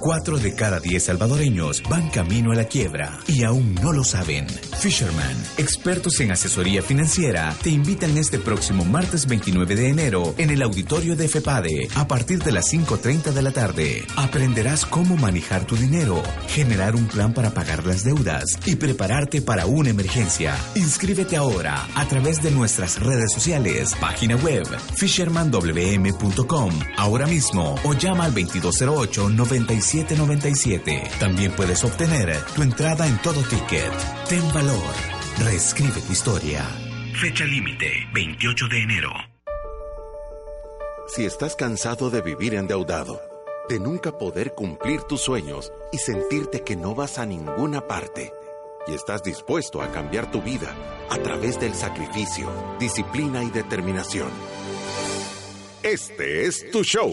Cuatro de cada diez salvadoreños van camino a la quiebra y aún no lo saben. Fisherman, expertos en asesoría financiera, te invitan este próximo martes 29 de enero en el auditorio de FEPADE a partir de las 5.30 de la tarde. Aprenderás cómo manejar tu dinero, generar un plan para pagar las deudas y prepararte para una emergencia. Inscríbete ahora a través de nuestras redes sociales, página web, fishermanwm.com, ahora mismo o llama al 2208-9797. También puedes obtener tu entrada en todo ticket. Ten valor. Reescribe tu historia. Fecha límite, 28 de enero. Si estás cansado de vivir endeudado, de nunca poder cumplir tus sueños y sentirte que no vas a ninguna parte, y estás dispuesto a cambiar tu vida a través del sacrificio, disciplina y determinación. Este es tu show.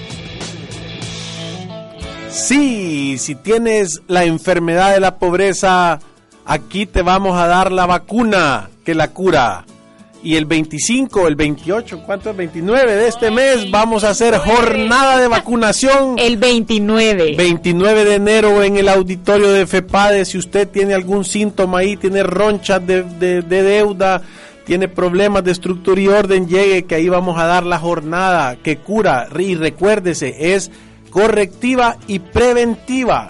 Sí, si tienes la enfermedad de la pobreza, aquí te vamos a dar la vacuna que la cura. Y el 25, el 28, ¿cuánto es? 29 de este mes vamos a hacer jornada de vacunación. El 29. 29 de enero en el auditorio de FEPADE. Si usted tiene algún síntoma ahí, tiene ronchas de, de, de deuda, tiene problemas de estructura y orden, llegue que ahí vamos a dar la jornada que cura. Y recuérdese, es correctiva y preventiva.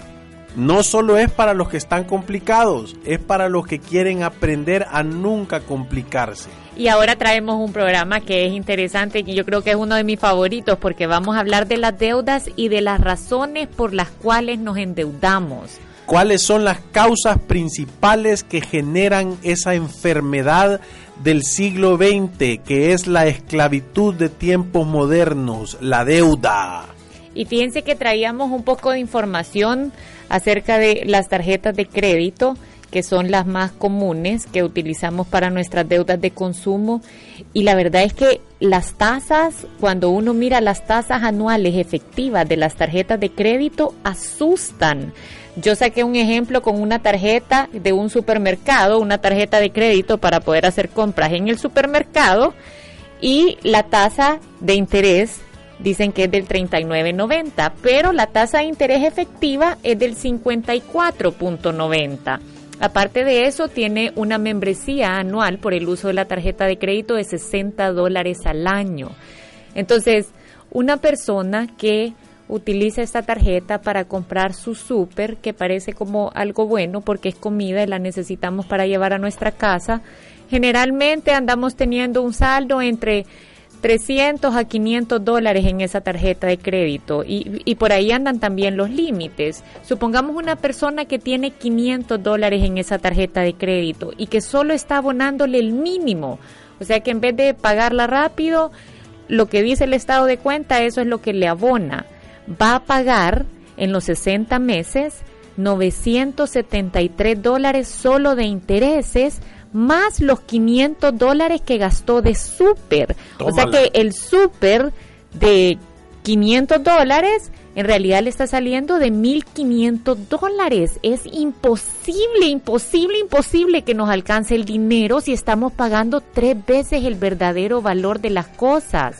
No solo es para los que están complicados, es para los que quieren aprender a nunca complicarse. Y ahora traemos un programa que es interesante y yo creo que es uno de mis favoritos porque vamos a hablar de las deudas y de las razones por las cuales nos endeudamos. ¿Cuáles son las causas principales que generan esa enfermedad del siglo XX, que es la esclavitud de tiempos modernos, la deuda? Y fíjense que traíamos un poco de información acerca de las tarjetas de crédito, que son las más comunes que utilizamos para nuestras deudas de consumo. Y la verdad es que las tasas, cuando uno mira las tasas anuales efectivas de las tarjetas de crédito, asustan. Yo saqué un ejemplo con una tarjeta de un supermercado, una tarjeta de crédito para poder hacer compras en el supermercado y la tasa de interés dicen que es del 39.90, pero la tasa de interés efectiva es del 54.90. Aparte de eso, tiene una membresía anual por el uso de la tarjeta de crédito de 60 dólares al año. Entonces, una persona que utiliza esta tarjeta para comprar su súper, que parece como algo bueno porque es comida y la necesitamos para llevar a nuestra casa, generalmente andamos teniendo un saldo entre 300 a 500 dólares en esa tarjeta de crédito y, y, por ahí andan también los límites. Supongamos una persona que tiene 500 dólares en esa tarjeta de crédito y que solo está abonándole el mínimo. O sea que en vez de pagarla rápido, lo que dice el estado de cuenta, eso es lo que le abona. Va a pagar en los 60 meses 973 dólares solo de intereses más los 500 dólares que gastó de súper. O sea que el súper de 500 dólares en realidad le está saliendo de 1.500 dólares. Es imposible, imposible, imposible que nos alcance el dinero si estamos pagando tres veces el verdadero valor de las cosas.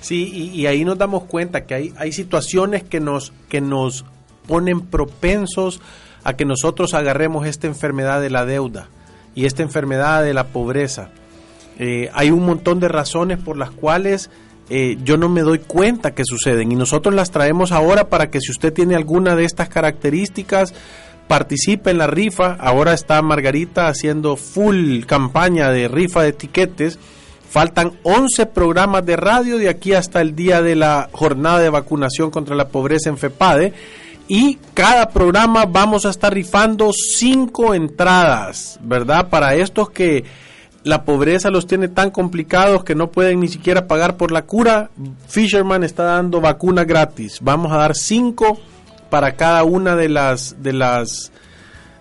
Sí, y, y ahí nos damos cuenta que hay, hay situaciones que nos, que nos ponen propensos a que nosotros agarremos esta enfermedad de la deuda y esta enfermedad de la pobreza. Eh, hay un montón de razones por las cuales eh, yo no me doy cuenta que suceden y nosotros las traemos ahora para que si usted tiene alguna de estas características, participe en la rifa. Ahora está Margarita haciendo full campaña de rifa de etiquetes. Faltan 11 programas de radio de aquí hasta el día de la jornada de vacunación contra la pobreza en FEPADE y cada programa vamos a estar rifando cinco entradas, ¿verdad? Para estos que la pobreza los tiene tan complicados que no pueden ni siquiera pagar por la cura, Fisherman está dando vacuna gratis. Vamos a dar cinco para cada una de las de las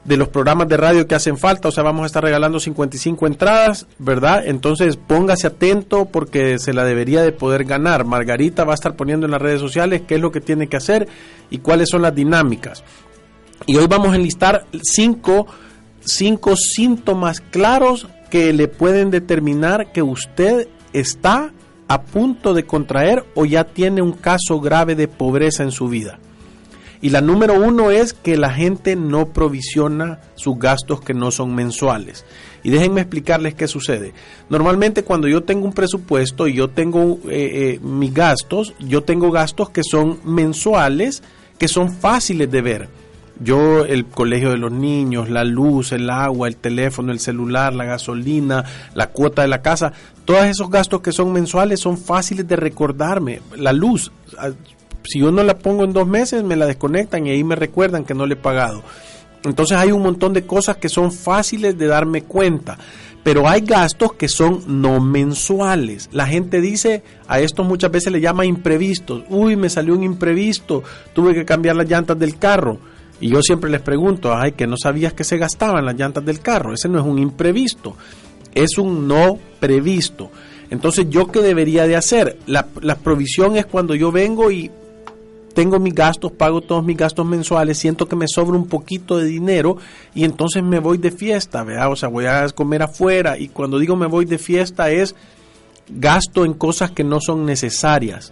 de los programas de radio que hacen falta, o sea, vamos a estar regalando 55 entradas, ¿verdad? Entonces, póngase atento porque se la debería de poder ganar. Margarita va a estar poniendo en las redes sociales qué es lo que tiene que hacer y cuáles son las dinámicas. Y hoy vamos a enlistar cinco, cinco síntomas claros que le pueden determinar que usted está a punto de contraer o ya tiene un caso grave de pobreza en su vida. Y la número uno es que la gente no provisiona sus gastos que no son mensuales. Y déjenme explicarles qué sucede. Normalmente cuando yo tengo un presupuesto y yo tengo eh, eh, mis gastos, yo tengo gastos que son mensuales, que son fáciles de ver. Yo, el colegio de los niños, la luz, el agua, el teléfono, el celular, la gasolina, la cuota de la casa, todos esos gastos que son mensuales son fáciles de recordarme. La luz, si yo no la pongo en dos meses, me la desconectan y ahí me recuerdan que no le he pagado. Entonces hay un montón de cosas que son fáciles de darme cuenta. Pero hay gastos que son no mensuales. La gente dice, a esto muchas veces le llama imprevistos. Uy, me salió un imprevisto, tuve que cambiar las llantas del carro. Y yo siempre les pregunto, ay, que no sabías que se gastaban las llantas del carro. Ese no es un imprevisto, es un no previsto. Entonces, ¿yo qué debería de hacer? La provisión es cuando yo vengo y tengo mis gastos, pago todos mis gastos mensuales, siento que me sobra un poquito de dinero y entonces me voy de fiesta, ¿verdad? O sea, voy a comer afuera y cuando digo me voy de fiesta es gasto en cosas que no son necesarias.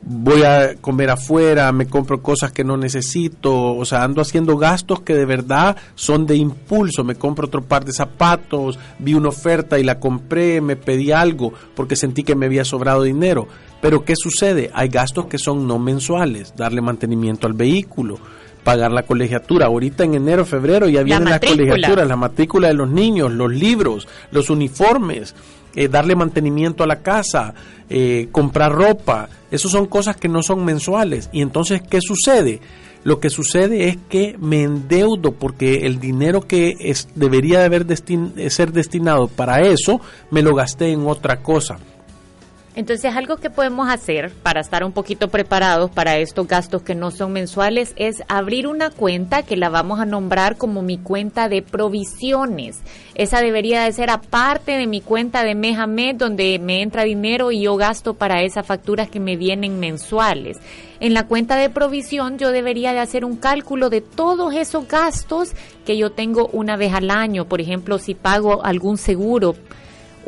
Voy a comer afuera, me compro cosas que no necesito, o sea, ando haciendo gastos que de verdad son de impulso. Me compro otro par de zapatos, vi una oferta y la compré, me pedí algo porque sentí que me había sobrado dinero pero ¿qué sucede? Hay gastos que son no mensuales, darle mantenimiento al vehículo, pagar la colegiatura. Ahorita en enero, febrero ya vienen las colegiaturas, la matrícula de los niños, los libros, los uniformes, eh, darle mantenimiento a la casa, eh, comprar ropa. Esos son cosas que no son mensuales. Y entonces, ¿qué sucede? Lo que sucede es que me endeudo porque el dinero que es, debería de haber ser destinado para eso, me lo gasté en otra cosa. Entonces, algo que podemos hacer para estar un poquito preparados para estos gastos que no son mensuales es abrir una cuenta que la vamos a nombrar como mi cuenta de provisiones. Esa debería de ser aparte de mi cuenta de mes a mes donde me entra dinero y yo gasto para esas facturas que me vienen mensuales. En la cuenta de provisión yo debería de hacer un cálculo de todos esos gastos que yo tengo una vez al año. Por ejemplo, si pago algún seguro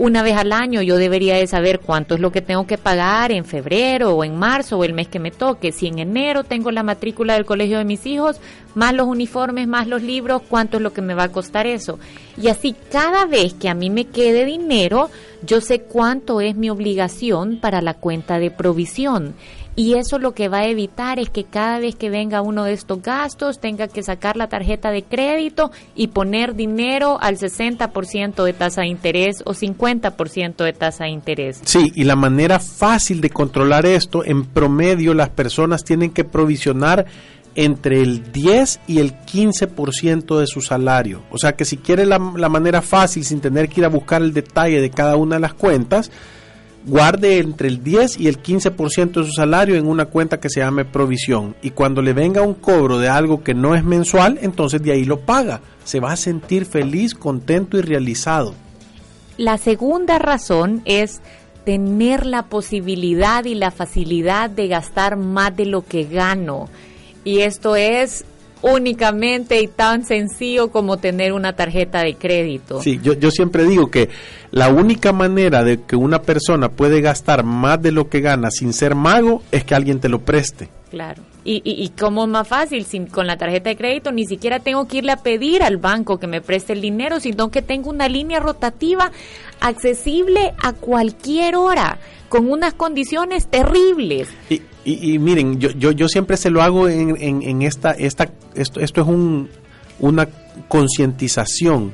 una vez al año yo debería de saber cuánto es lo que tengo que pagar en febrero o en marzo o el mes que me toque. Si en enero tengo la matrícula del colegio de mis hijos, más los uniformes, más los libros, cuánto es lo que me va a costar eso. Y así cada vez que a mí me quede dinero, yo sé cuánto es mi obligación para la cuenta de provisión. Y eso lo que va a evitar es que cada vez que venga uno de estos gastos tenga que sacar la tarjeta de crédito y poner dinero al 60% de tasa de interés o 50% de tasa de interés. Sí, y la manera fácil de controlar esto, en promedio las personas tienen que provisionar entre el 10 y el 15% de su salario. O sea que si quiere la, la manera fácil sin tener que ir a buscar el detalle de cada una de las cuentas, guarde entre el 10 y el 15% de su salario en una cuenta que se llame provisión y cuando le venga un cobro de algo que no es mensual, entonces de ahí lo paga. Se va a sentir feliz, contento y realizado. La segunda razón es tener la posibilidad y la facilidad de gastar más de lo que gano. Y esto es únicamente y tan sencillo como tener una tarjeta de crédito. Sí, yo, yo siempre digo que la única manera de que una persona puede gastar más de lo que gana sin ser mago es que alguien te lo preste. Claro. Y, y, y como más fácil, sin, con la tarjeta de crédito ni siquiera tengo que irle a pedir al banco que me preste el dinero, sino que tengo una línea rotativa accesible a cualquier hora, con unas condiciones terribles. Y, y, miren, yo, yo, yo, siempre se lo hago en, en, esta, esta, esto, esto es un, una concientización.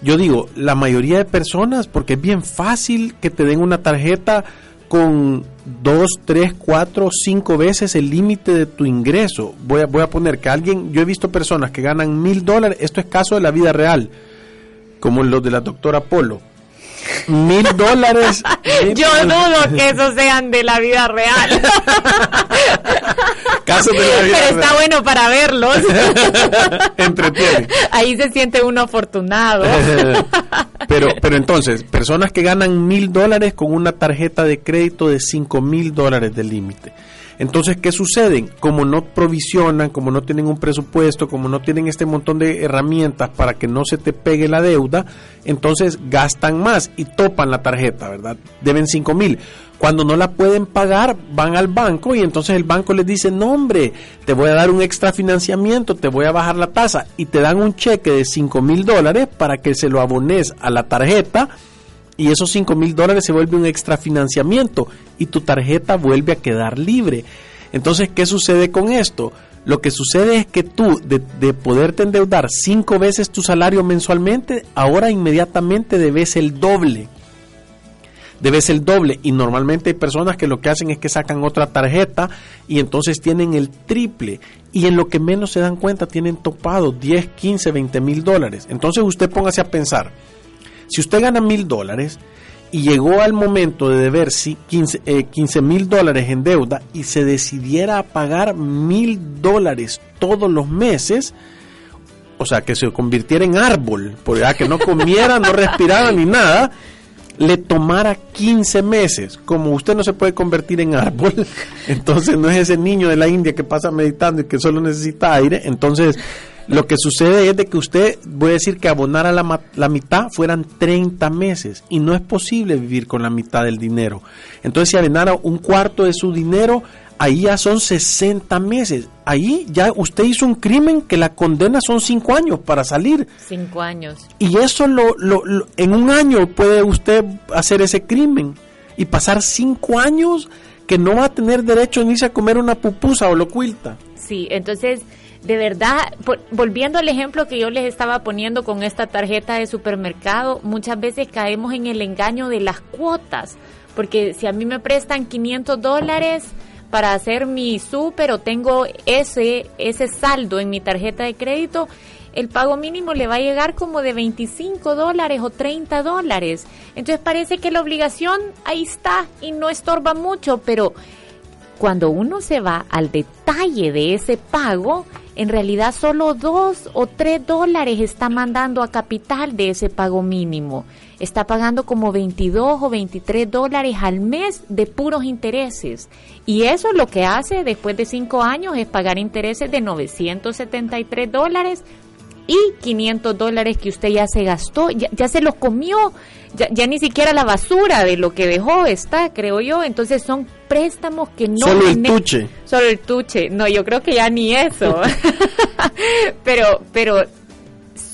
Yo digo, la mayoría de personas, porque es bien fácil que te den una tarjeta con dos, tres, cuatro, cinco veces el límite de tu ingreso. Voy a, voy a poner que alguien, yo he visto personas que ganan mil dólares, esto es caso de la vida real, como los de la doctora Polo mil dólares. Yo dudo que esos sean de la vida real. Casos de la vida Pero está real. bueno para verlos. Entretiene. Ahí se siente uno afortunado. pero, pero entonces, personas que ganan mil dólares con una tarjeta de crédito de cinco mil dólares de límite. Entonces, ¿qué sucede? Como no provisionan, como no tienen un presupuesto, como no tienen este montón de herramientas para que no se te pegue la deuda, entonces gastan más y topan la tarjeta, ¿verdad? Deben cinco mil. Cuando no la pueden pagar, van al banco y entonces el banco les dice, no hombre, te voy a dar un extra financiamiento, te voy a bajar la tasa y te dan un cheque de cinco mil dólares para que se lo abones a la tarjeta y esos 5 mil dólares se vuelve un extra financiamiento y tu tarjeta vuelve a quedar libre. Entonces, ¿qué sucede con esto? Lo que sucede es que tú, de, de poderte endeudar cinco veces tu salario mensualmente, ahora inmediatamente debes el doble. Debes el doble y normalmente hay personas que lo que hacen es que sacan otra tarjeta y entonces tienen el triple y en lo que menos se dan cuenta tienen topado 10, 15, 20 mil dólares. Entonces usted póngase a pensar, si usted gana mil dólares y llegó al momento de deber 15 mil dólares en deuda y se decidiera a pagar mil dólares todos los meses, o sea, que se convirtiera en árbol, porque ya que no comiera, no respirara ni nada, le tomara 15 meses. Como usted no se puede convertir en árbol, entonces no es ese niño de la India que pasa meditando y que solo necesita aire, entonces lo que sucede es de que usted, voy a decir que abonara la, la mitad fueran 30 meses y no es posible vivir con la mitad del dinero. Entonces si abonara un cuarto de su dinero, ahí ya son 60 meses. Ahí ya usted hizo un crimen que la condena son 5 años para salir. Cinco años. Y eso lo, lo- lo- en un año puede usted hacer ese crimen y pasar 5 años que no va a tener derecho ni a comer una pupusa o lo cuilta. Sí, entonces, de verdad, por- volviendo al ejemplo que yo les estaba poniendo con esta tarjeta de supermercado, muchas veces caemos en el engaño de las cuotas, porque si a mí me prestan 500 dólares para hacer mi súper o tengo ese, ese saldo en mi tarjeta de crédito, el pago mínimo le va a llegar como de 25 dólares o 30 dólares. Entonces parece que la obligación ahí está y no estorba mucho, pero cuando uno se va al detalle de ese pago, en realidad solo dos o tres dólares está mandando a capital de ese pago mínimo. Está pagando como 22 o 23 dólares al mes de puros intereses. Y eso lo que hace después de cinco años es pagar intereses de 973 dólares y 500 dólares que usted ya se gastó, ya, ya se los comió, ya, ya ni siquiera la basura de lo que dejó está, creo yo. Entonces son préstamos que no... Solo el tuche. Solo el tuche. No, yo creo que ya ni eso. pero, pero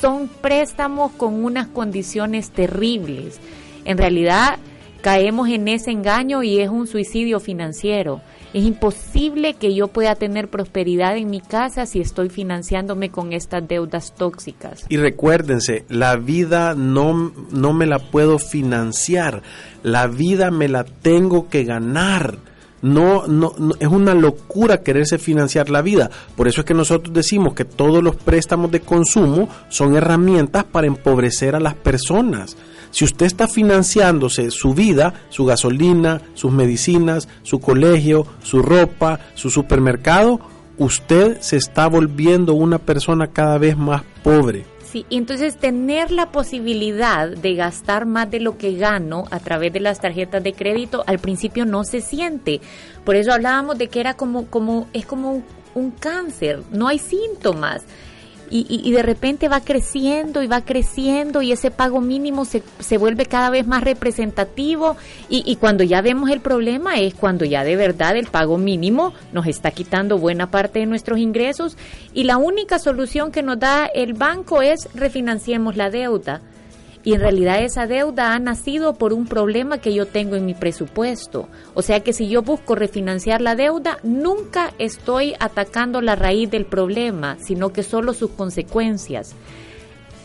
son préstamos con unas condiciones terribles. En realidad caemos en ese engaño y es un suicidio financiero. Es imposible que yo pueda tener prosperidad en mi casa si estoy financiándome con estas deudas tóxicas. Y recuérdense, la vida no, no me la puedo financiar, la vida me la tengo que ganar. No, no, no, es una locura quererse financiar la vida. Por eso es que nosotros decimos que todos los préstamos de consumo son herramientas para empobrecer a las personas. Si usted está financiándose su vida, su gasolina, sus medicinas, su colegio, su ropa, su supermercado, usted se está volviendo una persona cada vez más pobre. Sí, y entonces tener la posibilidad de gastar más de lo que gano a través de las tarjetas de crédito al principio no se siente. Por eso hablábamos de que era como, como, es como un, un cáncer, no hay síntomas. Y, y, y de repente va creciendo y va creciendo y ese pago mínimo se, se vuelve cada vez más representativo y, y cuando ya vemos el problema es cuando ya de verdad el pago mínimo nos está quitando buena parte de nuestros ingresos y la única solución que nos da el banco es refinanciemos la deuda. Y en realidad esa deuda ha nacido por un problema que yo tengo en mi presupuesto. O sea que si yo busco refinanciar la deuda, nunca estoy atacando la raíz del problema, sino que solo sus consecuencias.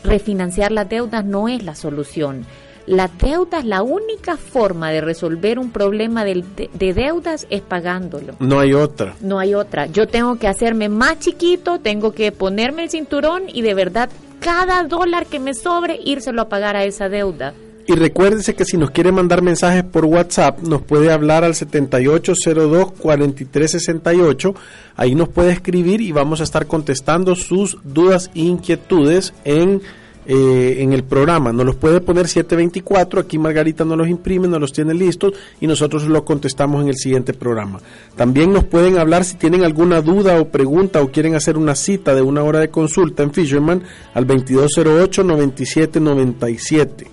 Refinanciar las deudas no es la solución. La deuda, la única forma de resolver un problema de, de, de, deudas es pagándolo. No hay otra. No hay otra. Yo tengo que hacerme más chiquito, tengo que ponerme el cinturón y de verdad cada dólar que me sobre írselo a pagar a esa deuda. Y recuérdese que si nos quiere mandar mensajes por WhatsApp, nos puede hablar al 7802-4368. Ahí nos puede escribir y vamos a estar contestando sus dudas e inquietudes en eh, en el programa. Nos los puede poner 724, aquí Margarita nos los imprime, nos los tiene listos y nosotros los contestamos en el siguiente programa. También nos pueden hablar si tienen alguna duda o pregunta o quieren hacer una cita de una hora de consulta en Fisherman al 2208-9797.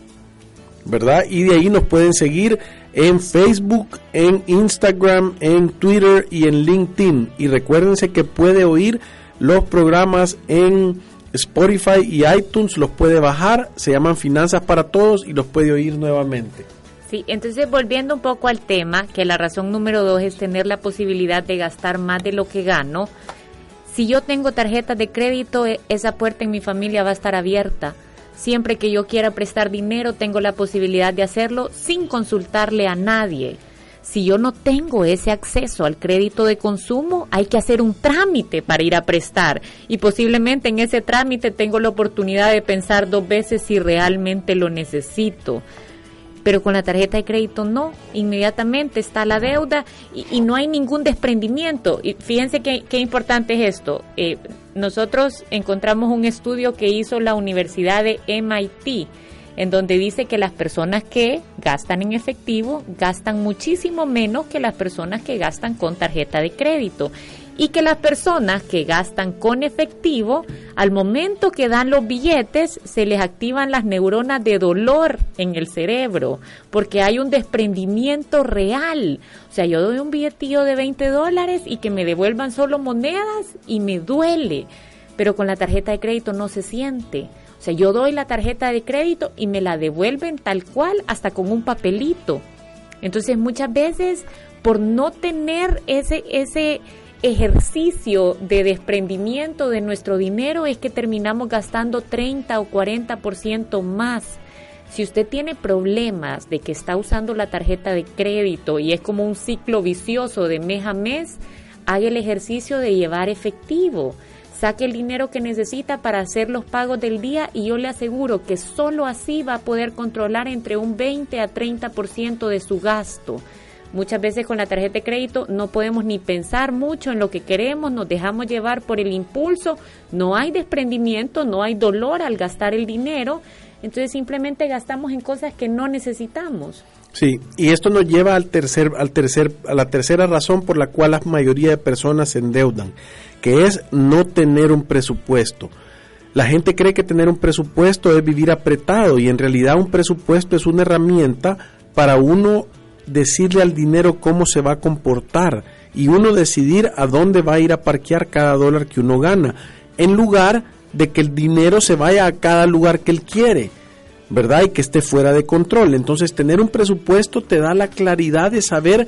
¿Verdad? Y de ahí nos pueden seguir en Facebook, en Instagram, en Twitter y en LinkedIn. Y recuérdense que puede oír los programas en Spotify y iTunes los puede bajar, se llaman Finanzas para Todos y los puede oír nuevamente. Sí, entonces volviendo un poco al tema, que la razón número dos es tener la posibilidad de gastar más de lo que gano. Si yo tengo tarjetas de crédito, e, esa puerta en mi familia va a estar abierta. Siempre que yo quiera prestar dinero, tengo la posibilidad de hacerlo sin consultarle a nadie si yo no tengo ese acceso al crédito de consumo, hay que hacer un trámite para ir a prestar y posiblemente en ese trámite tengo la oportunidad de pensar dos veces si realmente lo necesito. Pero con la tarjeta de crédito no, inmediatamente está la deuda y, no hay ningún desprendimiento. Y fíjense qué, importante es esto. Eh, nosotros encontramos un estudio que hizo la Universidad de MIT en donde dice que las personas que gastan en efectivo gastan muchísimo menos que las personas que gastan con tarjeta de crédito y que las personas que gastan con efectivo, al momento que dan los billetes, se les activan las neuronas de dolor en el cerebro, porque hay un desprendimiento real. O sea, yo doy un billetillo de 20 dólares y que me devuelvan solo monedas y me duele, pero con la tarjeta de crédito no se siente. O sea, yo doy la tarjeta de crédito y me la devuelven tal cual, hasta con un papelito. Entonces, muchas veces, por no tener ese, ese ejercicio de desprendimiento de nuestro dinero, es que terminamos gastando 30 o 40% más. Si usted tiene problemas de que está usando la tarjeta de crédito y es como un ciclo vicioso de mes a mes, haga el ejercicio de llevar efectivo saque el dinero que necesita para hacer los pagos del día y yo le aseguro que solo así va a poder controlar entre un 20 a 30% de su gasto. Muchas veces con la tarjeta de crédito no podemos ni pensar mucho en lo que queremos, nos dejamos llevar por el impulso, no hay desprendimiento, no hay dolor al gastar el dinero, entonces simplemente gastamos en cosas que no necesitamos. Sí, y esto nos lleva al tercer, al tercer, a la tercera razón por la cual la mayoría de personas se endeudan que es no tener un presupuesto. La gente cree que tener un presupuesto es vivir apretado y en realidad un presupuesto es una herramienta para uno decirle al dinero cómo se va a comportar y uno decidir a dónde va a ir a parquear cada dólar que uno gana, en lugar de que el dinero se vaya a cada lugar que él quiere, ¿verdad? Y que esté fuera de control. Entonces tener un presupuesto te da la claridad de saber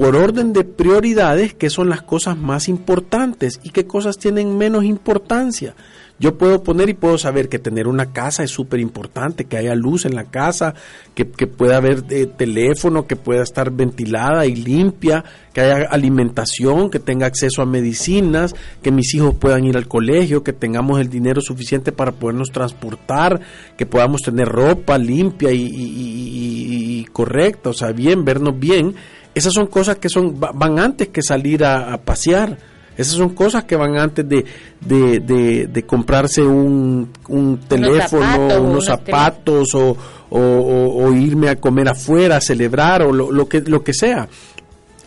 por orden de prioridades qué son las cosas más importantes y qué cosas tienen menos importancia. Yo puedo poner y puedo saber que tener una casa es súper importante, que haya luz en la casa, que, pueda haber eh, teléfono, que pueda estar ventilada y limpia, que haya alimentación, que tenga acceso a medicinas, que mis hijos puedan ir al colegio, que tengamos el dinero suficiente para podernos transportar, que podamos tener ropa limpia y, y correcta, o sea, bien, vernos bien esas son cosas que son van antes que salir a, pasear. Esas son cosas que van antes de, de, comprarse un, un teléfono, unos zapatos, o, o, irme a comer afuera, a celebrar o lo, lo, que, lo que sea.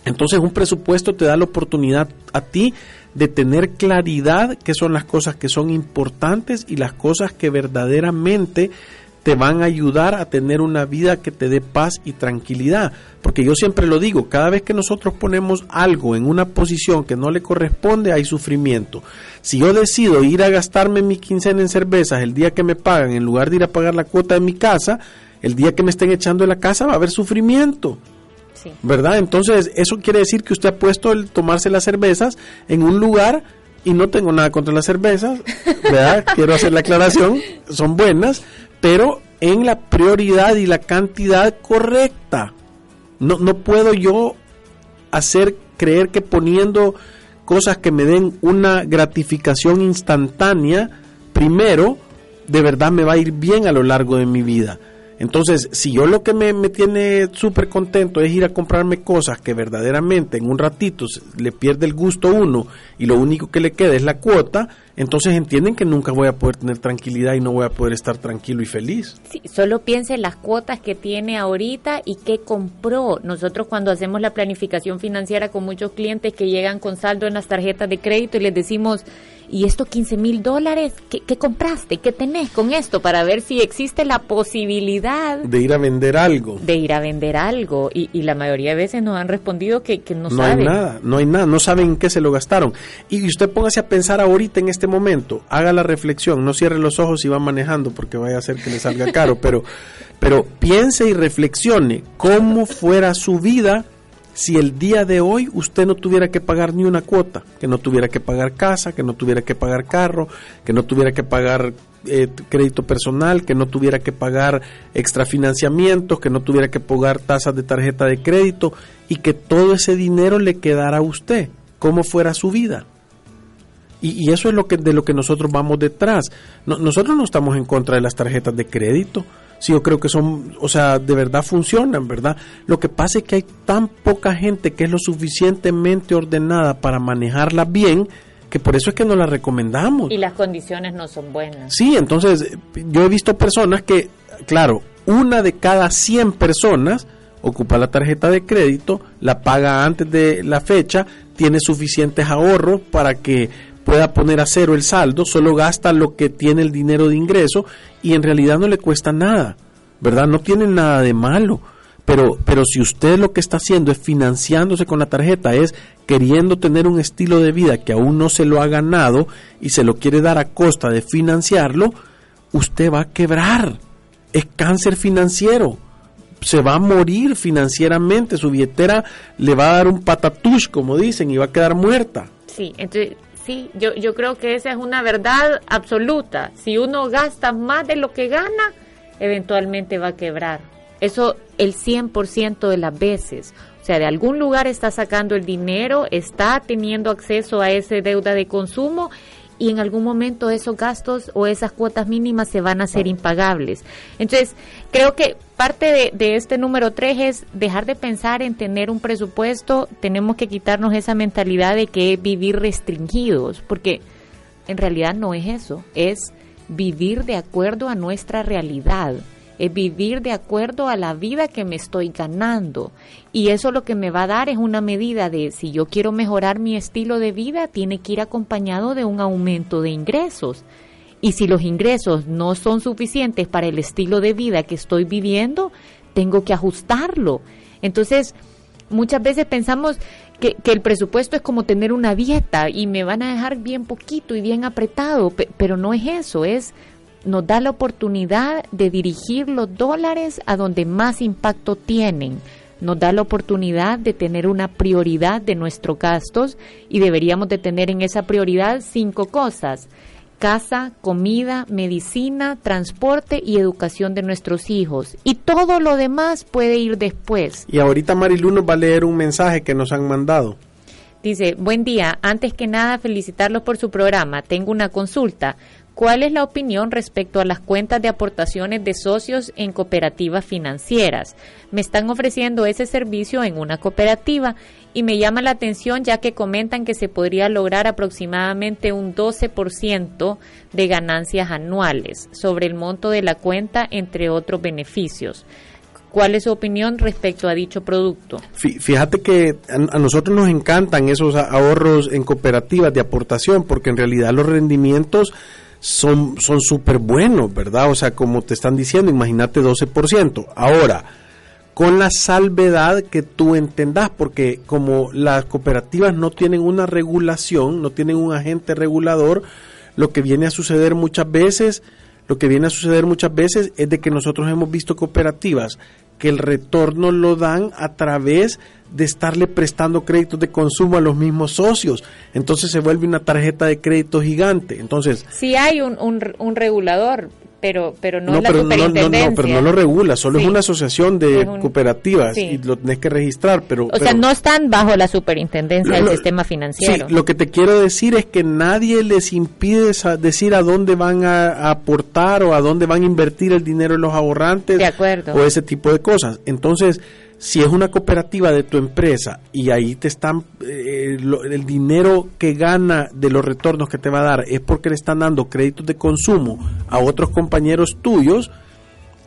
Entonces un presupuesto te da la oportunidad a ti de tener claridad qué son las cosas que son importantes y las cosas que verdaderamente te van a ayudar a tener una vida que te dé paz y tranquilidad. Porque yo siempre lo digo, cada vez que nosotros ponemos algo en una posición que no le corresponde, hay sufrimiento. Si yo decido ir a gastarme mi quincena en cervezas el día que me pagan, en lugar de ir a pagar la cuota de mi casa, el día que me estén echando de la casa va a haber sufrimiento. ¿Verdad? Entonces, eso quiere decir que usted ha puesto el tomarse las cervezas en un lugar y no tengo nada contra las cervezas, ¿verdad? Quiero hacer la aclaración, son buenas, pero en la prioridad y la cantidad correcta. No, no puedo yo hacer creer que poniendo cosas que me den una gratificación instantánea, primero, de verdad me va a ir bien a lo largo de mi vida. Entonces, si yo lo que me, me tiene súper contento es ir a comprarme cosas que verdaderamente en un ratito le pierde el gusto a uno y lo único que le queda es la cuota, entonces entienden que nunca voy a poder tener tranquilidad y no voy a poder estar tranquilo y feliz. Sí, solo piense en las cuotas que tiene ahorita y que compró. Nosotros cuando hacemos la planificación financiera con muchos clientes que llegan con saldo en las tarjetas de crédito y les decimos, ¿y esto 15 mil dólares? ¿Qué, ¿Qué, compraste? ¿Qué tenés con esto? Para ver si existe la posibilidad de ir a vender algo. De ir a vender algo. Y, y la mayoría de veces nos han respondido que, que no, no saben. hay nada, no hay nada, no saben en qué se lo gastaron. Y usted póngase a pensar ahorita en este momento, haga la reflexión, no cierre los ojos y va manejando porque vaya a hacer que le salga caro, pero, pero piense y reflexione cómo fuera su vida si el día de hoy usted no tuviera que pagar ni una cuota, que no tuviera que pagar casa, que no tuviera que pagar carro, que no tuviera que pagar eh, crédito personal, que no tuviera que pagar extrafinanciamientos, que no tuviera que pagar tasas de tarjeta de crédito y que todo ese dinero le quedara a usted, como fuera su vida. Y, y, eso es lo que de lo que nosotros vamos detrás. No, nosotros no estamos en contra de las tarjetas de crédito. Sí, yo creo que son, o sea, de verdad funcionan, ¿verdad? Lo que pasa es que hay tan poca gente que es lo suficientemente ordenada para manejarla bien que por eso es que no la recomendamos. Y las condiciones no son buenas. Sí, entonces yo he visto personas que, claro, una de cada 100 personas ocupa la tarjeta de crédito, la paga antes de la fecha, tiene suficientes ahorros para que pueda poner a cero el saldo, solo gasta lo que tiene el dinero de ingreso y en realidad no le cuesta nada, ¿verdad? No tiene nada de malo. Pero, pero si usted lo que está haciendo es financiándose con la tarjeta, es queriendo tener un estilo de vida que aún no se lo ha ganado y se lo quiere dar a costa de financiarlo, usted va a quebrar. Es cáncer financiero. Se va a morir financieramente. Su billetera le va a dar un patatush, como dicen, y va a quedar muerta. Sí, entonces sí, yo, yo creo que esa es una verdad absoluta. Si uno gasta más de lo que gana, eventualmente va a quebrar. Eso el 100% de las veces. O sea, de algún lugar está sacando el dinero, está teniendo acceso a esa deuda de consumo y en algún momento esos gastos o esas cuotas mínimas se van a hacer impagables. Entonces, creo que parte de, este número tres es dejar de pensar en tener un presupuesto, tenemos que quitarnos esa mentalidad de que vivir restringidos, porque en realidad no es eso, es vivir de acuerdo a nuestra realidad es vivir de acuerdo a la vida que me estoy ganando. Y eso lo que me va a dar es una medida de si yo quiero mejorar mi estilo de vida, tiene que ir acompañado de un aumento de ingresos. Y si los ingresos no son suficientes para el estilo de vida que estoy viviendo, tengo que ajustarlo. Entonces, muchas veces pensamos que, el presupuesto es como tener una dieta y me van a dejar bien poquito y bien apretado, pero no es eso, es nos da la oportunidad de dirigir los dólares a donde más impacto tienen. Nos da la oportunidad de tener una prioridad de nuestros gastos y deberíamos de tener en esa prioridad cinco cosas. Casa, comida, medicina, transporte y educación de nuestros hijos. Y todo lo demás puede ir después. Y ahorita Marilu nos va a leer un mensaje que nos han mandado. Dice, buen día, antes que nada felicitarlos por su programa. Tengo una consulta. ¿Cuál es la opinión respecto a las cuentas de aportaciones de socios en cooperativas financieras? Me están ofreciendo ese servicio en una cooperativa y me llama la atención ya que comentan que se podría lograr aproximadamente un 12% de ganancias anuales sobre el monto de la cuenta, entre otros beneficios. ¿Cuál es su opinión respecto a dicho producto? Fíjate que a nosotros nos encantan esos ahorros en cooperativas de aportación porque en realidad los rendimientos son son buenos, ¿verdad? O sea, como te están diciendo, imagínate 12%. Ahora, con la salvedad que tú entendas, porque como las cooperativas no tienen una regulación, no tienen un agente regulador, lo que viene a suceder muchas veces, lo que viene a suceder muchas veces es de que nosotros hemos visto cooperativas que el retorno lo dan a través de estarle prestando créditos de consumo a los mismos socios. Entonces se vuelve una tarjeta de crédito gigante. Entonces, si hay un, un, un regulador, pero, pero no, es la superintendencia. No, pero no lo regula, solo es una asociación de cooperativas y lo tenés que registrar. pero O sea, no están bajo la superintendencia del sistema financiero. Sí, lo que te quiero decir es que nadie les impide decir a dónde van a, aportar o a dónde van a invertir el dinero de los ahorrantes. De acuerdo. O ese tipo de cosas. Entonces, si es una cooperativa de tu empresa y ahí te están eh, el dinero que gana de los retornos que te va a dar es porque le están dando créditos de consumo a otros compañeros tuyos,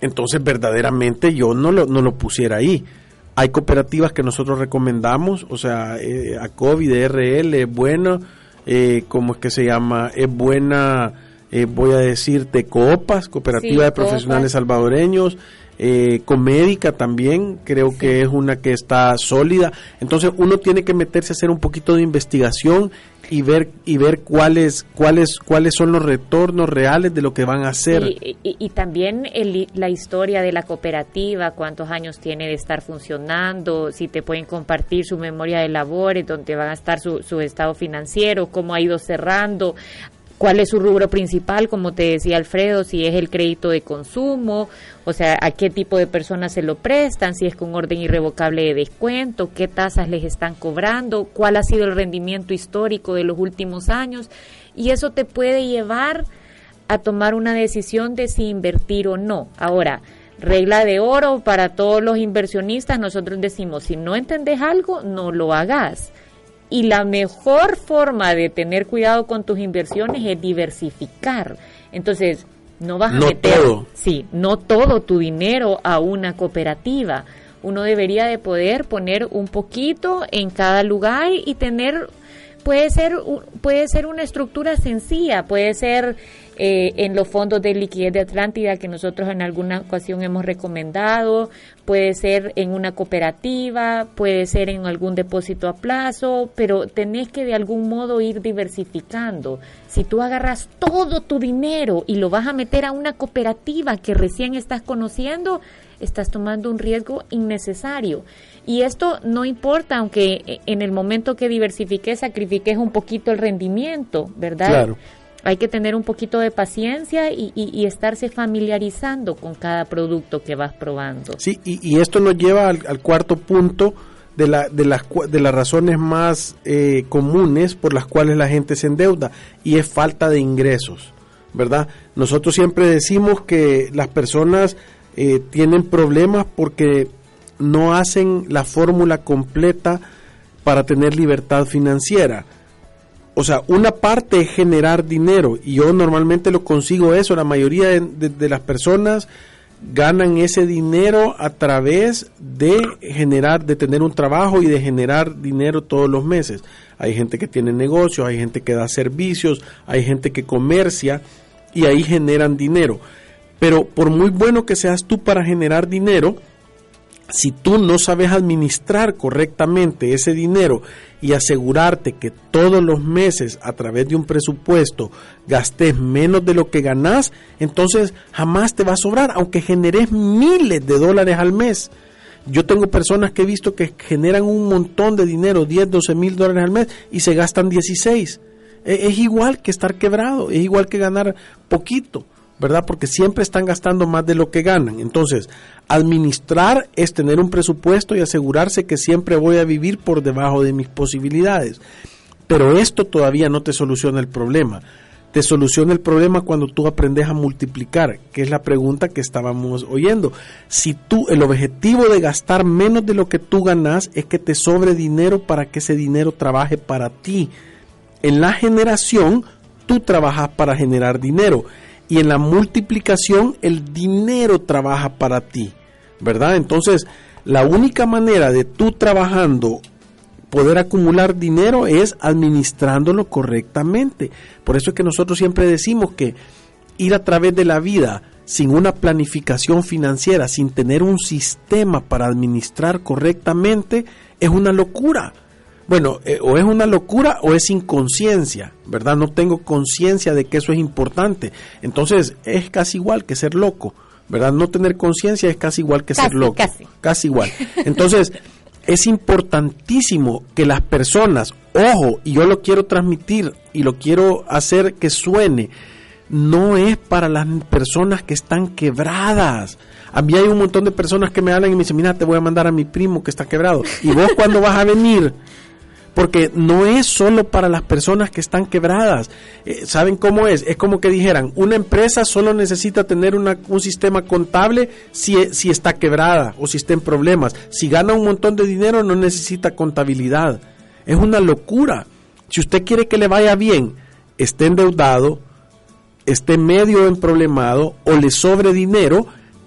entonces verdaderamente yo no lo, no lo pusiera ahí. Hay cooperativas que nosotros recomendamos, o sea, eh, ACOBI de RL es bueno, eh, ¿cómo es que se llama? Es buena, eh, voy a decirte, COOPAS, Cooperativa de Profesionales Salvadoreños, eh, comédica también, creo que es una que está sólida. Entonces uno tiene que meterse a hacer un poquito de investigación y ver y ver cuáles cuáles cuáles son los retornos reales de lo que van a hacer. Y, también la historia de la cooperativa, cuántos años tiene de estar funcionando, si te pueden compartir su memoria de labores, dónde van a estar su, su estado financiero, cómo ha ido cerrando cuál es su rubro principal, como te decía Alfredo, si es el crédito de consumo, o sea, a qué tipo de personas se lo prestan, si es con orden irrevocable de descuento, qué tasas les están cobrando, cuál ha sido el rendimiento histórico de los últimos años, y eso te puede llevar a tomar una decisión de si invertir o no. Ahora, regla de oro para todos los inversionistas, nosotros decimos, si no entendés algo, no lo hagas. Y la mejor forma de tener cuidado con tus inversiones es diversificar. Entonces, no vas a meter, sí, no todo tu dinero a una cooperativa. Uno debería de poder poner un poquito en cada lugar y tener puede ser puede ser una estructura sencilla, puede ser eh, en los fondos de liquidez de Atlántida que nosotros en alguna ocasión hemos recomendado, puede ser en una cooperativa, puede ser en algún depósito a plazo, pero tenés que de algún modo ir diversificando. Si tú agarras todo tu dinero y lo vas a meter a una cooperativa que recién estás conociendo, estás tomando un riesgo innecesario. Y esto no importa, aunque en el momento que diversifiques, sacrifiques un poquito el rendimiento, ¿verdad? Claro hay que tener un poquito de paciencia y, estarse familiarizando con cada producto que vas probando. Sí, y, esto nos lleva al, cuarto punto de, la, de, las, de las razones más eh, comunes por las cuales la gente se endeuda y es falta de ingresos, ¿verdad? Nosotros siempre decimos que las personas eh, tienen problemas porque no hacen la fórmula completa para tener libertad financiera o sea, una parte es generar dinero y yo normalmente lo consigo eso, la mayoría de, las personas ganan ese dinero a través de generar, de tener un trabajo y de generar dinero todos los meses. Hay gente que tiene negocios, hay gente que da servicios, hay gente que comercia y ahí generan dinero. Pero por muy bueno que seas tú para generar dinero, si tú no sabes administrar correctamente ese dinero y asegurarte que todos los meses a través de un presupuesto gastes menos de lo que ganás, entonces jamás te va a sobrar, aunque generes miles de dólares al mes. Yo tengo personas que he visto que generan un montón de dinero, 10, 12 mil dólares al mes, y se gastan 16. E, es igual que estar quebrado, es igual que ganar poquito. ¿Verdad? Porque siempre están gastando más de lo que ganan. Entonces, administrar es tener un presupuesto y asegurarse que siempre voy a vivir por debajo de mis posibilidades. Pero esto todavía no te soluciona el problema. Te soluciona el problema cuando tú aprendes a multiplicar, que es la pregunta que estábamos oyendo. Si tú, el objetivo de gastar menos de lo que tú ganas es que te sobre dinero para que ese dinero trabaje para ti. En la generación, tú trabajas para generar dinero y en la multiplicación el dinero trabaja para ti, ¿verdad? Entonces, la única manera de tú trabajando poder acumular dinero es administrándolo correctamente. Por eso es que nosotros siempre decimos que ir a través de la vida sin una planificación financiera, sin tener un sistema para administrar correctamente, es una locura bueno, eh, o es una locura o es inconsciencia, ¿verdad? No tengo conciencia de que eso es importante. Entonces es casi igual que ser loco, ¿verdad? No tener conciencia es casi igual que ser loco. Casi. casi igual. Entonces es importantísimo que las personas, ojo, y yo lo quiero transmitir y lo quiero hacer que suene, no es para las personas que están quebradas. A mí hay un montón de personas que me hablan y me dicen, mira, te voy a mandar a mi primo que está quebrado. ¿Y vos cuándo vas a venir? Porque no es solo para las personas que están quebradas. Eh, ¿Saben cómo es? Es como que dijeran, una empresa solo necesita tener un sistema contable si, si está quebrada o si está en problemas. Si gana un montón de dinero no necesita contabilidad. Es una locura. Si usted quiere que le vaya bien, esté endeudado, esté medio en problemado o le sobre dinero,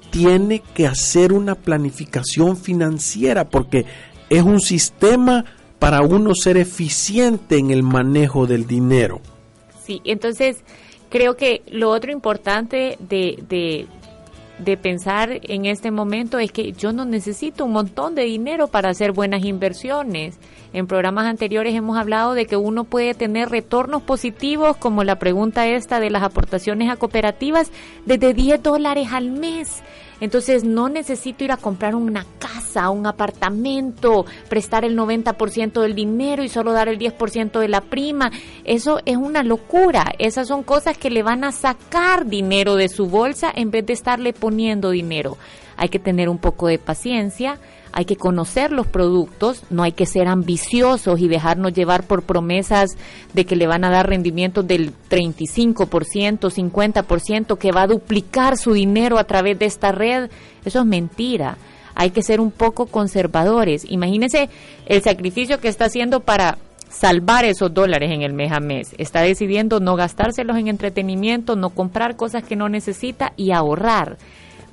tiene que hacer una planificación financiera porque es un sistema para uno ser eficiente en el manejo del dinero. Sí, entonces creo que lo otro importante de, de, de, pensar en este momento es que yo no necesito un montón de dinero para hacer buenas inversiones. En programas anteriores hemos hablado de que uno puede tener retornos positivos, como la pregunta esta de las aportaciones a cooperativas, desde 10 dólares al mes. Entonces no necesito ir a comprar una casa, un apartamento, prestar el 90% del dinero y solo dar el 10% de la prima. Eso es una locura. Esas son cosas que le van a sacar dinero de su bolsa en vez de estarle poniendo dinero. Hay que tener un poco de paciencia hay que conocer los productos, no hay que ser ambiciosos y dejarnos llevar por promesas de que le van a dar rendimientos del 35%, 50%, que va a duplicar su dinero a través de esta red. Eso es mentira. Hay que ser un poco conservadores. Imagínense el sacrificio que está haciendo para salvar esos dólares en el mes a mes. Está decidiendo no gastárselos en entretenimiento, no comprar cosas que no necesita y ahorrar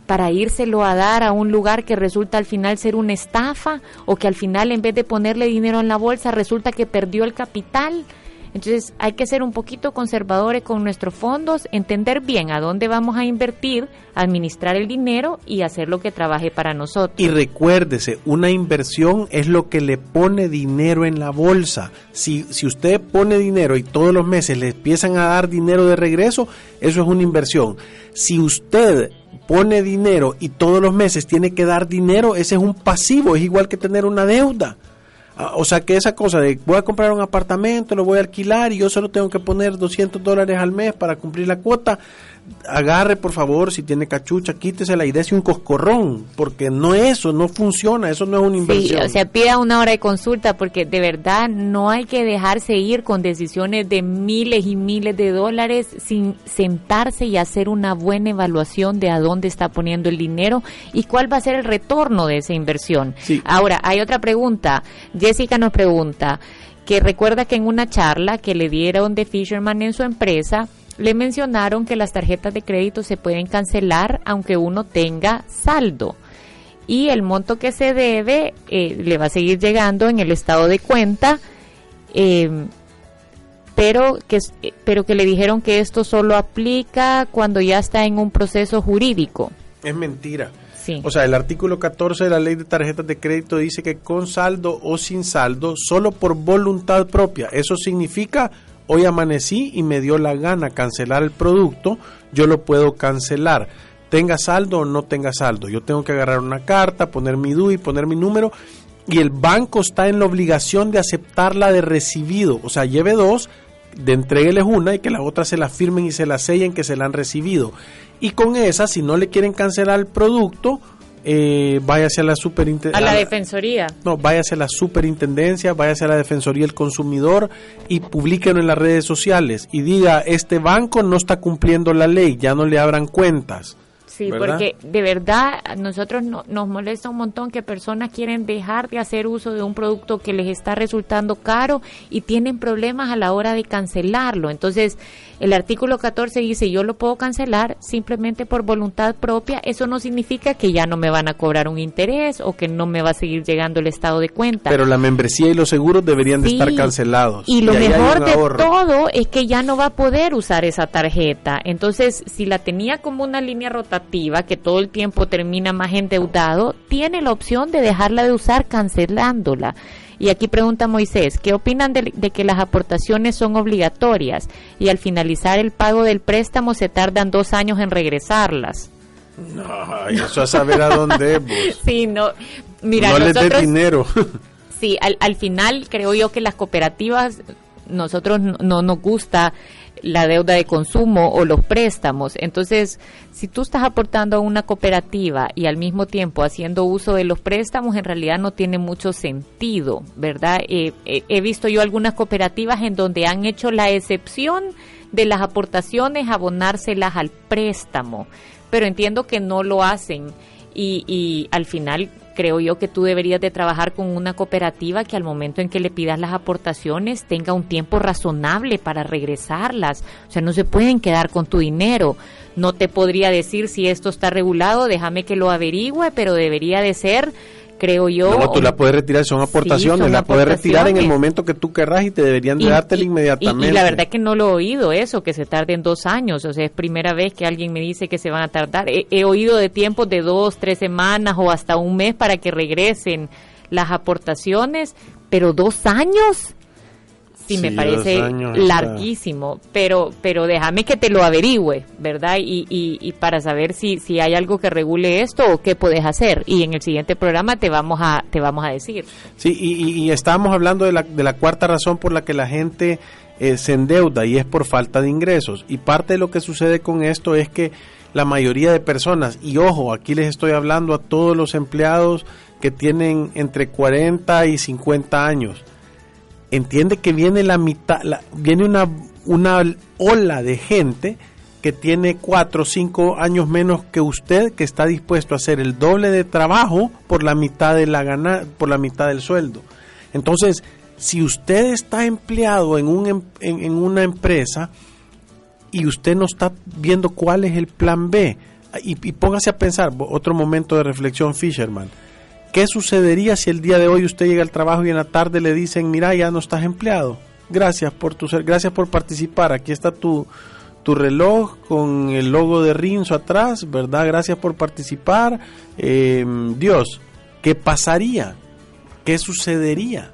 para írselo a dar a un lugar que resulta al final ser una estafa o que al final en vez de ponerle dinero en la bolsa resulta que perdió el capital. Entonces hay que ser un poquito conservadores con nuestros fondos, entender bien a dónde vamos a invertir, administrar el dinero y hacer lo que trabaje para nosotros. Y recuérdese, una inversión es lo que le pone dinero en la bolsa. Si, si usted pone dinero y todos los meses le empiezan a dar dinero de regreso, eso es una inversión. Si usted pone dinero y todos los meses tiene que dar dinero, ese es un pasivo, es igual que tener una deuda. Ah, o sea que esa cosa de voy a comprar un apartamento, lo voy a alquilar y yo solo tengo que poner 200 dólares al mes para cumplir la cuota, agarre por favor, si tiene cachucha, quítesela y dése un coscorrón, porque no eso, no funciona, eso no es una inversión. Sí, o sea, pida una hora de consulta, porque de verdad no hay que dejarse ir con decisiones de miles y miles de dólares sin sentarse y hacer una buena evaluación de a dónde está poniendo el dinero y cuál va a ser el retorno de esa inversión. Ahora, hay otra pregunta. Jessica nos pregunta que recuerda que en una charla que le dieron de Fisherman en su empresa, le mencionaron que las tarjetas de crédito se pueden cancelar aunque uno tenga saldo y el monto que se debe eh, le va a seguir llegando en el estado de cuenta, em, pero, que, pero que le dijeron que esto solo aplica cuando ya está en un proceso jurídico. Es mentira. O sea, el artículo 14 de la ley de tarjetas de crédito dice que con saldo o sin saldo, solo por voluntad propia. Eso significa hoy amanecí y me dio la gana cancelar el producto, yo lo puedo cancelar. Tenga saldo o no tenga saldo. Yo tengo que agarrar una carta, poner mi DUI, poner mi número y el banco está en la obligación de aceptarla de recibido. O sea, lleve dos, de entregueles una y que la otra se la firmen y se la sellen que se la han recibido. Y con esa, si no le quieren cancelar el producto, eh, váyase a la superintendencia. A la defensoría. No, váyase a la superintendencia, váyase a la defensoría del consumidor y publíquenlo en las redes sociales y diga, este banco no está cumpliendo la ley, ya no le abran cuentas. Sí, porque de verdad a nosotros nos molesta un montón que personas quieren dejar de hacer uso de un producto que les está resultando caro y tienen problemas a la hora de cancelarlo. Entonces, el artículo 14 dice, yo lo puedo cancelar simplemente por voluntad propia. Eso no significa que ya no me van a cobrar un interés o que no me va a seguir llegando el estado de cuenta. Pero la membresía y los seguros deberían de estar cancelados. Y lo mejor de todo es que ya no va a poder usar esa tarjeta. Entonces, si la tenía como una línea rotativa que todo el tiempo termina más endeudado, tiene la opción de dejarla de usar cancelándola. Y aquí pregunta Moisés, ¿qué opinan de, que las aportaciones son obligatorias y al finalizar el pago del préstamo se tardan dos años en regresarlas? No, eso a saber a dónde Sí, no. Mira, no les dé dinero. sí, al, al final creo yo que las cooperativas, nosotros no, nos gusta la deuda de consumo o los préstamos. Entonces, si tú estás aportando a una cooperativa y al mismo tiempo haciendo uso de los préstamos, en realidad no tiene mucho sentido, ¿verdad? Eh, eh, he visto yo algunas cooperativas en donde han hecho la excepción de las aportaciones, abonárselas al préstamo, pero entiendo que no lo hacen y, y al final creo yo que tú deberías de trabajar con una cooperativa que al momento en que le pidas las aportaciones tenga un tiempo razonable para regresarlas. O sea, no se pueden quedar con tu dinero. No te podría decir si esto está regulado, déjame que lo averigüe, pero debería de ser creo yo. No, tú la puedes retirar, son aportaciones, la puedes retirar en el momento que tú querrás y te deberían de dártela inmediatamente. Y, la verdad es que no lo he oído eso, que se tarden dos años, o sea, es primera vez que alguien me dice que se van a tardar. He, oído de tiempos de dos, tres semanas o hasta un mes para que regresen las aportaciones, pero dos años sí, me parece larguísimo, pero pero déjame que te lo averigüe, ¿verdad? Y, y, para saber si, si hay algo que regule esto o qué puedes hacer. Y en el siguiente programa te vamos a te vamos a decir. Sí, y, y estábamos hablando de la, de la cuarta razón por la que la gente eh, se endeuda y es por falta de ingresos. Y parte de lo que sucede con esto es que la mayoría de personas, y ojo, aquí les estoy hablando a todos los empleados que tienen entre 40 y 50 años, entiende que viene la mitad, viene una, una ola de gente que tiene cuatro o cinco años menos que usted, que está dispuesto a hacer el doble de trabajo por la mitad de la gana, por la mitad del sueldo. Entonces, si usted está empleado en, un, em, en una empresa y usted no está viendo cuál es el plan B, y póngase a pensar, otro momento de reflexión, Fisherman ¿Qué sucedería si el día de hoy usted llega al trabajo y en la tarde le dicen, mira, ya no estás empleado? Gracias por tu ser, gracias por participar. Aquí está tu, tu reloj con el logo de Rinzo atrás, ¿verdad? Gracias por participar. Em, Dios, ¿qué pasaría? ¿Qué sucedería?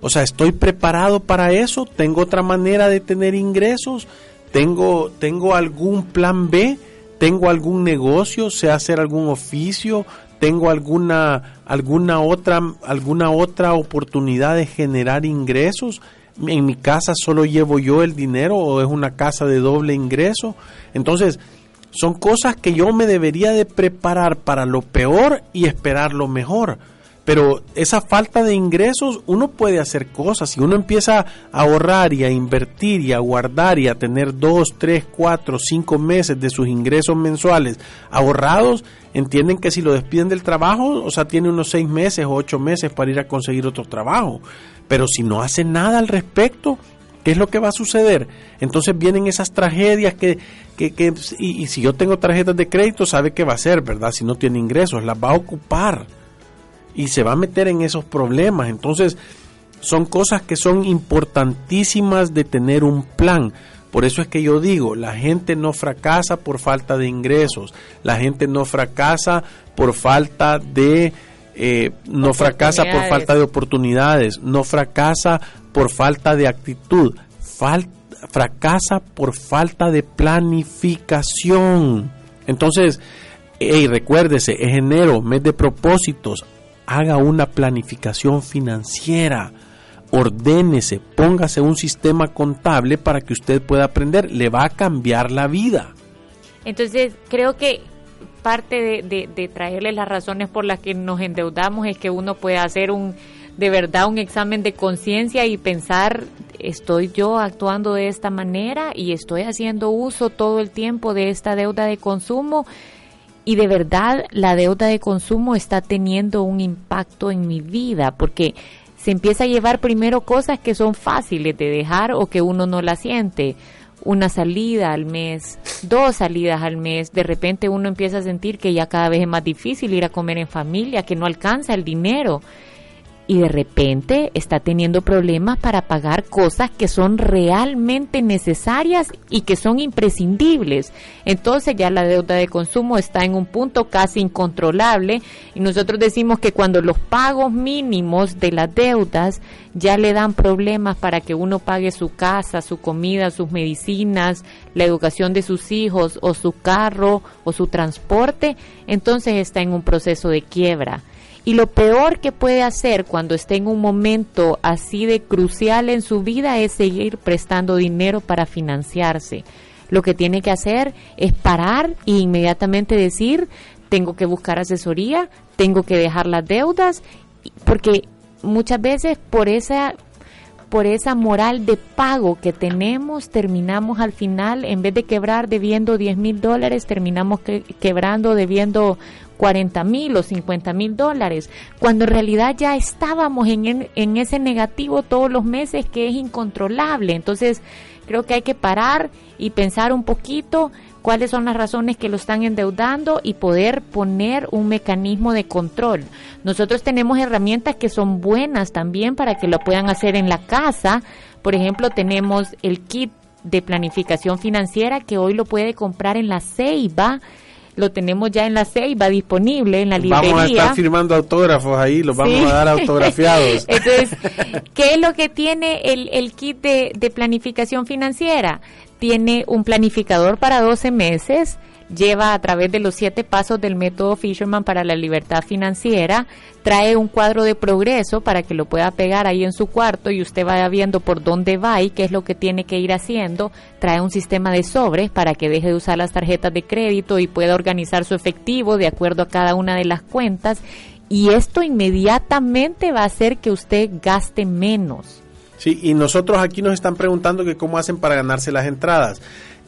O sea, ¿estoy preparado para eso? ¿Tengo otra manera de tener ingresos? ¿Tengo, tengo algún plan B? ¿Tengo algún negocio? ¿Sé hacer algún oficio? Tengo alguna alguna otra alguna otra oportunidad de generar ingresos en mi casa solo llevo yo el dinero o es una casa de doble ingreso. Entonces son cosas que yo me debería de preparar para lo peor y esperar lo mejor pero esa falta de ingresos uno puede hacer cosas si uno empieza a ahorrar y a invertir y a guardar y a tener dos, tres, cuatro, cinco meses de sus ingresos mensuales ahorrados entienden que si lo despiden del trabajo, o sea, tiene unos seis meses o ocho meses para ir a conseguir otro trabajo. Pero si no hace nada al respecto, ¿qué es lo que va a suceder? Entonces vienen esas tragedias que, que, que y, y, si yo tengo tarjetas de crédito, sabe qué va a hacer, ¿verdad? Si no tiene ingresos, las va a ocupar y se va a meter en esos problemas. Entonces, son cosas que son importantísimas de tener un plan. Por eso es que yo digo, la gente no fracasa por falta de ingresos, la gente no fracasa por falta de... Eh, no fracasa por falta de oportunidades, no fracasa por falta de actitud, fracasa por falta de planificación. Entonces, hey, recuérdese, es enero, mes de propósitos, haga una planificación financiera. Ordénese, póngase un sistema contable para que usted pueda aprender, le va a cambiar la vida. Entonces, creo que parte de, de, traerle las razones por las que nos endeudamos es que uno puede hacer un de verdad un examen de conciencia y pensar estoy yo actuando de esta manera y estoy haciendo uso todo el tiempo de esta deuda de consumo y de verdad la deuda de consumo está teniendo un impacto en mi vida porque se empieza a llevar primero cosas que son fáciles de dejar o que uno no la siente. Una salida al mes, dos salidas al mes, de repente uno empieza a sentir que ya cada vez es más difícil ir a comer en familia, que no alcanza el dinero y de repente está teniendo problemas para pagar cosas que son realmente necesarias y que son imprescindibles. Entonces ya la deuda de consumo está en un punto casi incontrolable y nosotros decimos que cuando los pagos mínimos de las deudas ya le dan problemas para que uno pague su casa, su comida, sus medicinas, la educación de sus hijos o su carro o su transporte, entonces está en un proceso de quiebra Y lo peor que puede hacer cuando esté en un momento así de crucial en su vida es seguir prestando dinero para financiarse. Lo que tiene que hacer es parar e inmediatamente decir, tengo que buscar asesoría, tengo que dejar las deudas, porque muchas veces por esa por esa moral de pago que tenemos, terminamos al final, en vez de quebrar debiendo 10 mil dólares, terminamos quebrando debiendo 40 mil o 50 mil dólares, cuando en realidad ya estábamos en, en ese negativo todos los meses que es incontrolable. Entonces, creo que hay que parar y pensar un poquito cuáles son las razones que lo están endeudando y poder poner un mecanismo de control. Nosotros tenemos herramientas que son buenas también para que lo puedan hacer en la casa. Por ejemplo, tenemos el kit de planificación financiera que hoy lo puede comprar en la Ceiba lo tenemos ya en la Ceiba disponible en la librería. Vamos a estar firmando autógrafos ahí, los vamos a dar autografiados. Entonces, ¿qué es lo que tiene el, el kit de, de planificación financiera? Tiene un planificador para 12 meses, lleva a través de los siete pasos del método Fisherman para la libertad financiera, trae un cuadro de progreso para que lo pueda pegar ahí en su cuarto y usted vaya viendo por dónde va y qué es lo que tiene que ir haciendo, trae un sistema de sobres para que deje de usar las tarjetas de crédito y pueda organizar su efectivo de acuerdo a cada una de las cuentas y esto inmediatamente va a hacer que usted gaste menos. Sí, y nosotros aquí nos están preguntando que cómo hacen para ganarse las entradas.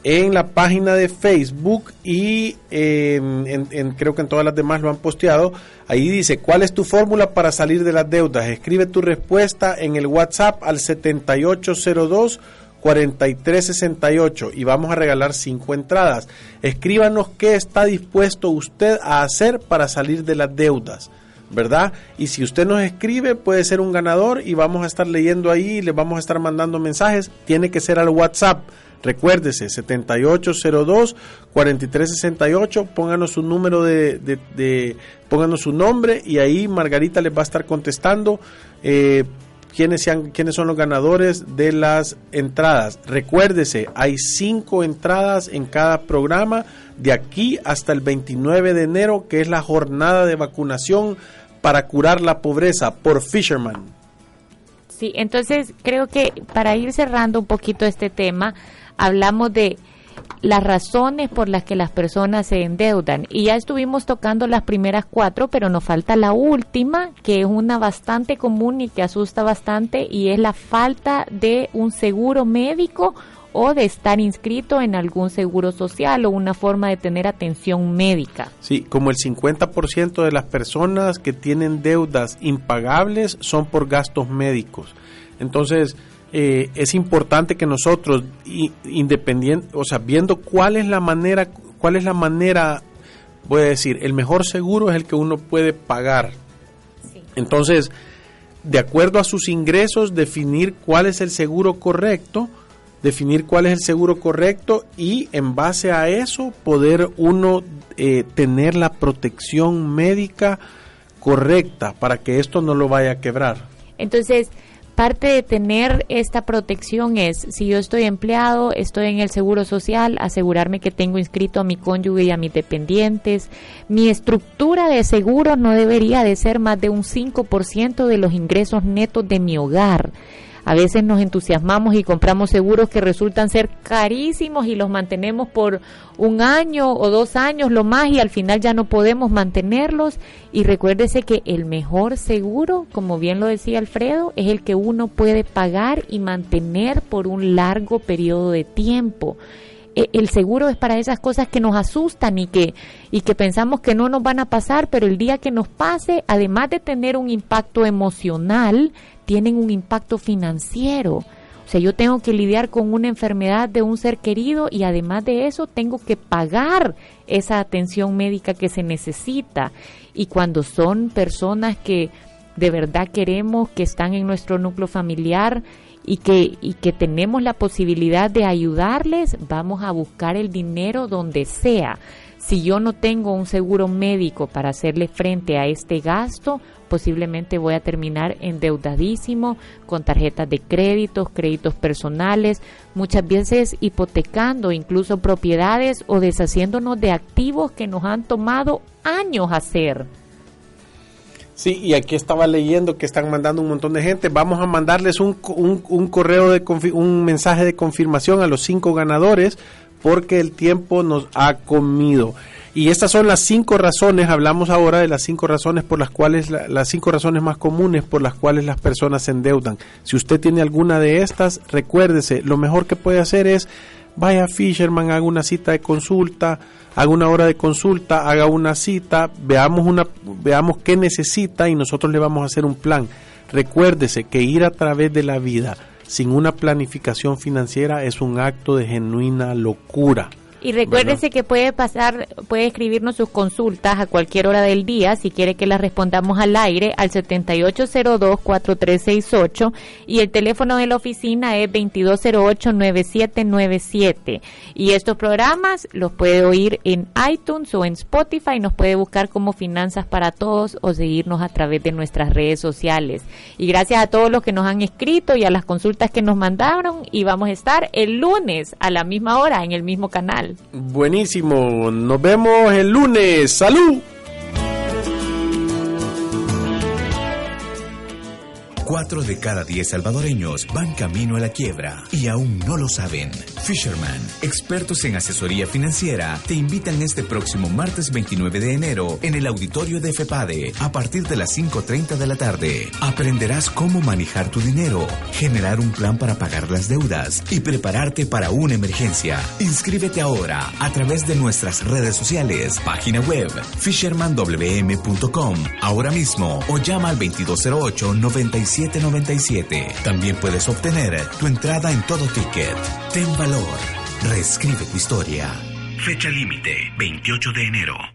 En la página de Facebook y en, creo que en todas las demás lo han posteado. Ahí dice, ¿cuál es tu fórmula para salir de las deudas? Escribe tu respuesta en el WhatsApp al 7802 4368 y vamos a regalar cinco entradas. Escríbanos qué está dispuesto usted a hacer para salir de las deudas. ¿Verdad? Y si usted nos escribe, puede ser un ganador y vamos a estar leyendo ahí, le vamos a estar mandando mensajes. Tiene que ser al WhatsApp. Recuérdese, 7802-4368, pónganos su número de, de, pónganos su nombre y ahí Margarita les va a estar contestando eh, quiénes, sean, quiénes son los ganadores de las entradas. Recuérdese, hay cinco entradas en cada programa de aquí hasta el 29 de enero, que es la jornada de vacunación para curar la pobreza por Fisherman. Sí, entonces creo que para ir cerrando un poquito este tema, hablamos de las razones por las que las personas se endeudan. Y ya estuvimos tocando las primeras cuatro, pero nos falta la última, que es una bastante común y que asusta bastante, y es la falta de un seguro médico o de estar inscrito en algún seguro social o una forma de tener atención médica. Sí, como el 50% de las personas que tienen deudas impagables son por gastos médicos. Entonces, eh, es importante que nosotros, independiente, o sea, viendo cuál es la manera, cuál es la manera, voy a decir, el mejor seguro es el que uno puede pagar. Entonces, de acuerdo a sus ingresos, definir cuál es el seguro correcto definir cuál es el seguro correcto y en base a eso poder uno eh, tener la protección médica correcta para que esto no lo vaya a quebrar. Entonces, parte de tener esta protección es, si yo estoy empleado, estoy en el seguro social, asegurarme que tengo inscrito a mi cónyuge y a mis dependientes. Mi estructura de seguro no debería de ser más de un 5% de los ingresos netos de mi hogar. A veces nos entusiasmamos y compramos seguros que resultan ser carísimos y los mantenemos por un año o dos años lo más y al final ya no podemos mantenerlos. Y recuérdese que el mejor seguro, como bien lo decía Alfredo, es el que uno puede pagar y mantener por un largo periodo de tiempo el seguro es para esas cosas que nos asustan y que, y que pensamos que no nos van a pasar, pero el día que nos pase, además de tener un impacto emocional, tienen un impacto financiero. O sea, yo tengo que lidiar con una enfermedad de un ser querido y además de eso tengo que pagar esa atención médica que se necesita. Y cuando son personas que de verdad queremos, que están en nuestro núcleo familiar y que, y que tenemos la posibilidad de ayudarles, vamos a buscar el dinero donde sea. Si yo no tengo un seguro médico para hacerle frente a este gasto, posiblemente voy a terminar endeudadísimo con tarjetas de créditos, créditos personales, muchas veces hipotecando incluso propiedades o deshaciéndonos de activos que nos han tomado años hacer. Sí, y aquí estaba leyendo que están mandando un montón de gente. Vamos a mandarles un, un, correo de un mensaje de confirmación a los cinco ganadores porque el tiempo nos ha comido. Y estas son las cinco razones, hablamos ahora de las cinco razones por las cuales, las cinco razones más comunes por las cuales las personas se endeudan. Si usted tiene alguna de estas, recuérdese, lo mejor que puede hacer es vaya a Fisherman, haga una cita de consulta, haga una hora de consulta, haga una cita, veamos, una, veamos qué necesita y nosotros le vamos a hacer un plan. Recuérdese que ir a través de la vida sin una planificación financiera es un acto de genuina locura. Y recuérdese que puede pasar, puede escribirnos sus consultas a cualquier hora del día si quiere que las respondamos al aire al 7802-4368 y el teléfono de la oficina es 2208-9797. Y estos programas los puede oír en iTunes o en Spotify, nos puede buscar como Finanzas para Todos o seguirnos a través de nuestras redes sociales. Y gracias a todos los que nos han escrito y a las consultas que nos mandaron y vamos a estar el lunes a la misma hora en el mismo canal. Buenísimo. Nos vemos el lunes. ¡Salud! Cuatro de cada diez salvadoreños van camino a la quiebra y aún no lo saben. Fisherman, expertos en asesoría financiera, te invitan este próximo martes 29 de enero en el auditorio de FEPADE a partir de las 5.30 de la tarde. Aprenderás cómo manejar tu dinero, generar un plan para pagar las deudas y prepararte para una emergencia. Inscríbete ahora a través de nuestras redes sociales, página web, fishermanwm.com, ahora mismo o llama al 2208 95 797. También puedes obtener tu entrada en todo ticket. Ten valor. Reescribe tu historia. Fecha límite, 28 de enero.